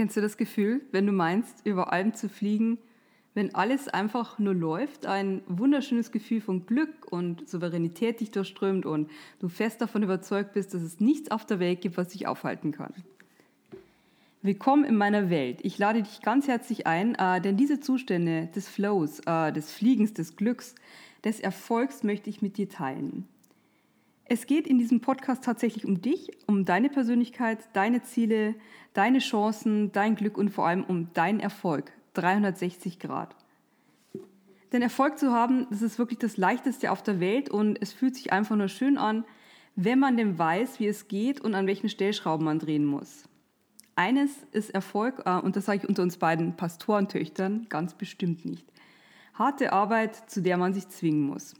Kennst du das Gefühl, wenn du meinst, über Alpen zu fliegen, wenn alles einfach nur läuft, ein wunderschönes Gefühl von Glück und Souveränität dich durchströmt und du fest davon überzeugt bist, dass es nichts auf der Welt gibt, was dich aufhalten kann? Willkommen in meiner Welt. Ich lade dich ganz herzlich ein, äh, denn diese Zustände des Flows, äh, des Fliegens, des Glücks, des Erfolgs möchte ich mit dir teilen. Es geht in diesem Podcast tatsächlich um dich, um deine Persönlichkeit, deine Ziele, deine Chancen, dein Glück und vor allem um deinen Erfolg. 360 Grad. Denn Erfolg zu haben, das ist wirklich das Leichteste auf der Welt und es fühlt sich einfach nur schön an, wenn man denn weiß, wie es geht und an welchen Stellschrauben man drehen muss. Eines ist Erfolg, äh, und das sage ich unter uns beiden Pastorentöchtern ganz bestimmt nicht. Harte Arbeit, zu der man sich zwingen muss.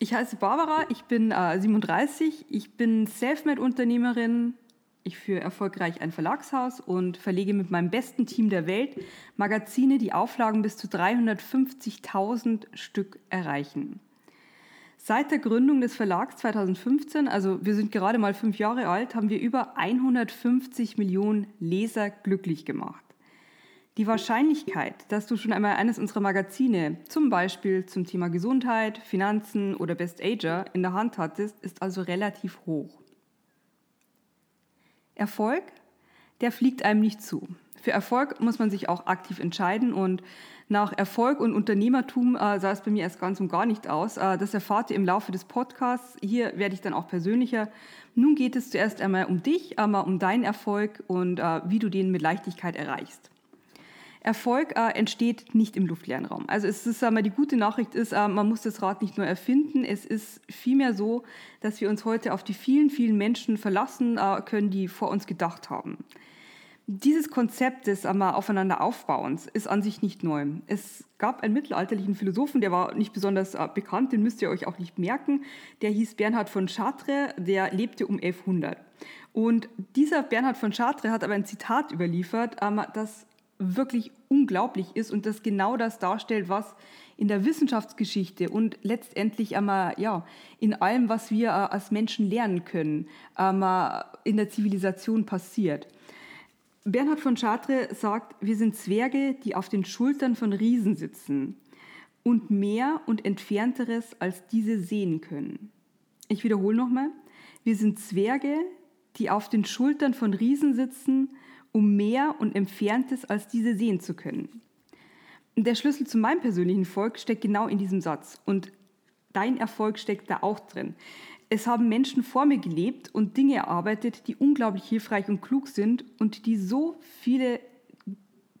Ich heiße Barbara, ich bin äh, 37, ich bin Selfmade-Unternehmerin, ich führe erfolgreich ein Verlagshaus und verlege mit meinem besten Team der Welt Magazine, die Auflagen bis zu 350.000 Stück erreichen. Seit der Gründung des Verlags 2015, also wir sind gerade mal fünf Jahre alt, haben wir über 150 Millionen Leser glücklich gemacht. Die Wahrscheinlichkeit, dass du schon einmal eines unserer Magazine, zum Beispiel zum Thema Gesundheit, Finanzen oder Best Ager, in der Hand hattest, ist also relativ hoch. Erfolg, der fliegt einem nicht zu. Für Erfolg muss man sich auch aktiv entscheiden und nach Erfolg und Unternehmertum äh, sah es bei mir erst ganz und gar nicht aus. Äh, das erfahrt ihr im Laufe des Podcasts. Hier werde ich dann auch persönlicher. Nun geht es zuerst einmal um dich, einmal um deinen Erfolg und äh, wie du den mit Leichtigkeit erreichst. Erfolg äh, entsteht nicht im luftleeren Raum. Also es ist einmal die gute Nachricht ist, äh, man muss das Rad nicht nur erfinden. Es ist vielmehr so, dass wir uns heute auf die vielen, vielen Menschen verlassen äh, können, die vor uns gedacht haben. Dieses Konzept des einmal aufeinander Aufbauens ist an sich nicht neu. Es gab einen mittelalterlichen Philosophen, der war nicht besonders äh, bekannt, den müsst ihr euch auch nicht merken. Der hieß Bernhard von Chartres, der lebte um 1100. Und dieser Bernhard von Chartres hat aber ein Zitat überliefert, ähm, das wirklich unglaublich ist und das genau das darstellt, was in der Wissenschaftsgeschichte und letztendlich einmal ja in allem, was wir äh, als Menschen lernen können, einmal in der Zivilisation passiert. Bernhard von Chartres sagt, wir sind Zwerge, die auf den Schultern von Riesen sitzen und mehr und entfernteres als diese sehen können. Ich wiederhole nochmal, wir sind Zwerge, die auf den Schultern von Riesen sitzen um mehr und Entferntes als diese sehen zu können. Der Schlüssel zu meinem persönlichen Erfolg steckt genau in diesem Satz und dein Erfolg steckt da auch drin. Es haben Menschen vor mir gelebt und Dinge erarbeitet, die unglaublich hilfreich und klug sind und die so viele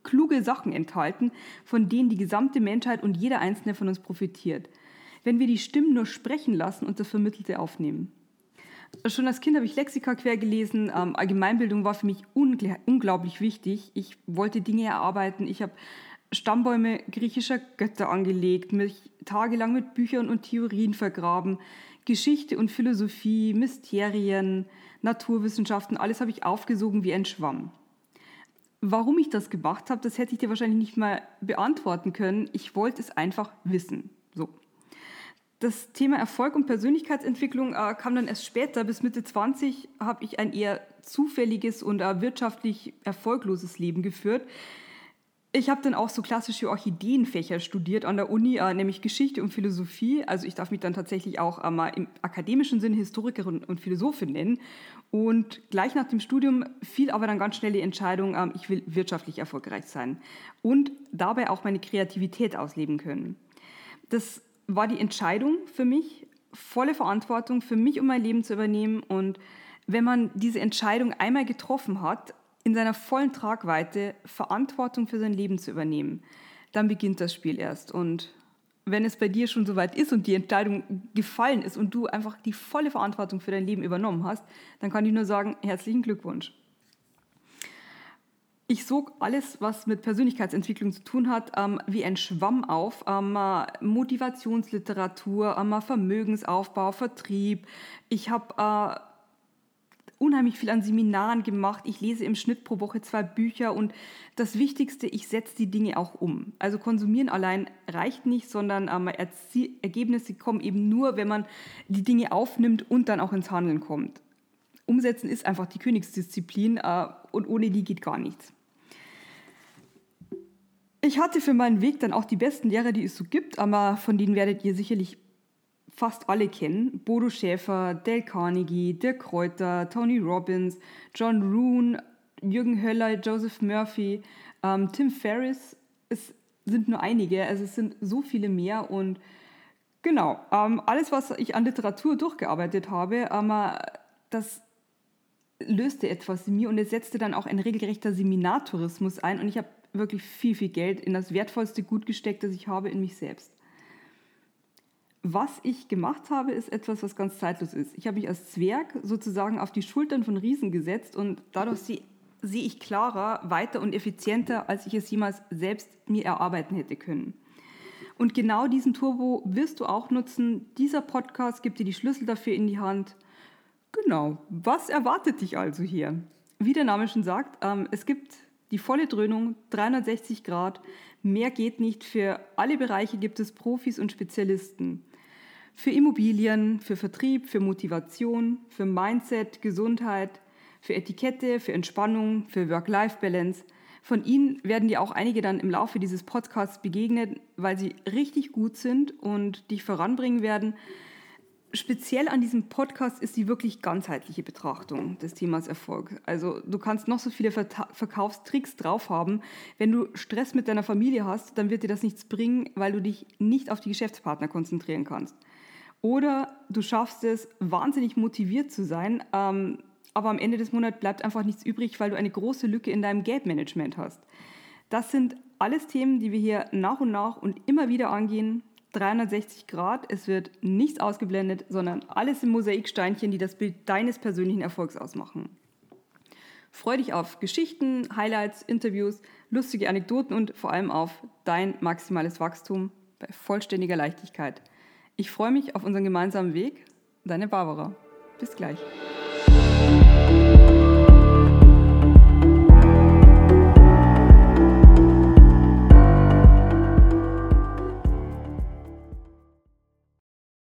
kluge Sachen enthalten, von denen die gesamte Menschheit und jeder einzelne von uns profitiert. Wenn wir die Stimmen nur sprechen lassen und das Vermittelte aufnehmen. Schon als Kind habe ich Lexika quer gelesen. Ähm, Allgemeinbildung war für mich unglaublich wichtig. Ich wollte Dinge erarbeiten. Ich habe Stammbäume griechischer Götter angelegt, mich tagelang mit Büchern und Theorien vergraben. Geschichte und Philosophie, Mysterien, Naturwissenschaften, alles habe ich aufgesogen wie ein Schwamm. Warum ich das gemacht habe, das hätte ich dir wahrscheinlich nicht mal beantworten können. Ich wollte es einfach wissen. So. Das Thema Erfolg und Persönlichkeitsentwicklung äh, kam dann erst später. Bis Mitte 20 habe ich ein eher zufälliges und äh, wirtschaftlich erfolgloses Leben geführt. Ich habe dann auch so klassische Orchideenfächer studiert an der Uni, äh, nämlich Geschichte und Philosophie. Also ich darf mich dann tatsächlich auch äh, mal im akademischen Sinne Historikerin und Philosophin nennen. Und gleich nach dem Studium fiel aber dann ganz schnell die Entscheidung, äh, ich will wirtschaftlich erfolgreich sein und dabei auch meine Kreativität ausleben können. Das war die Entscheidung für mich, volle Verantwortung für mich und mein Leben zu übernehmen. Und wenn man diese Entscheidung einmal getroffen hat, in seiner vollen Tragweite Verantwortung für sein Leben zu übernehmen, dann beginnt das Spiel erst. Und wenn es bei dir schon soweit ist und die Entscheidung gefallen ist und du einfach die volle Verantwortung für dein Leben übernommen hast, dann kann ich nur sagen, herzlichen Glückwunsch. Ich sog alles, was mit Persönlichkeitsentwicklung zu tun hat, ähm, wie ein Schwamm auf. Ähm, Motivationsliteratur, ähm, Vermögensaufbau, Vertrieb. Ich habe äh, unheimlich viel an Seminaren gemacht. Ich lese im Schnitt pro Woche zwei Bücher und das Wichtigste, ich setze die Dinge auch um. Also konsumieren allein reicht nicht, sondern ähm, Ergebnisse kommen eben nur, wenn man die Dinge aufnimmt und dann auch ins Handeln kommt. Umsetzen ist einfach die Königsdisziplin äh, und ohne die geht gar nichts. Ich hatte für meinen Weg dann auch die besten Lehrer, die es so gibt, aber von denen werdet ihr sicherlich fast alle kennen. Bodo Schäfer, Dale Carnegie, Dirk Kräuter, Tony Robbins, John Roon, Jürgen Höller, Joseph Murphy, ähm, Tim Ferriss. Es sind nur einige, also es sind so viele mehr und genau, ähm, alles, was ich an Literatur durchgearbeitet habe, ähm, das löste etwas in mir und es setzte dann auch ein regelrechter Seminartourismus ein und ich habe wirklich viel, viel Geld in das wertvollste Gut gesteckt, das ich habe, in mich selbst. Was ich gemacht habe, ist etwas, was ganz zeitlos ist. Ich habe mich als Zwerg sozusagen auf die Schultern von Riesen gesetzt und dadurch sehe ich klarer, weiter und effizienter, als ich es jemals selbst mir erarbeiten hätte können. Und genau diesen Turbo wirst du auch nutzen. Dieser Podcast gibt dir die Schlüssel dafür in die Hand. Genau, was erwartet dich also hier? Wie der Name schon sagt, ähm, es gibt die volle Dröhnung, 360 Grad. Mehr geht nicht. Für alle Bereiche gibt es Profis und Spezialisten. Für Immobilien, für Vertrieb, für Motivation, für Mindset, Gesundheit, für Etikette, für Entspannung, für Work-Life-Balance. Von Ihnen werden dir auch einige dann im Laufe dieses Podcasts begegnen, weil sie richtig gut sind und dich voranbringen werden speziell an diesem Podcast ist die wirklich ganzheitliche Betrachtung des Themas Erfolg. Also du kannst noch so viele Verkaufstricks drauf haben. Wenn du Stress mit deiner Familie hast, dann wird dir das nichts bringen, weil du dich nicht auf die Geschäftspartner konzentrieren kannst. Oder du schaffst es, wahnsinnig motiviert zu sein, ähm, aber am Ende des Monats bleibt einfach nichts übrig, weil du eine große Lücke in deinem Gap-Management hast. Das sind alles Themen, die wir hier nach und nach und immer wieder angehen 360 Grad. Es wird nichts ausgeblendet, sondern alles im Mosaiksteinchen, die das Bild deines persönlichen Erfolgs ausmachen. Freu dich auf Geschichten, Highlights, Interviews, lustige Anekdoten und vor allem auf dein maximales Wachstum bei vollständiger Leichtigkeit. Ich freue mich auf unseren gemeinsamen Weg. Deine Barbara. Bis gleich.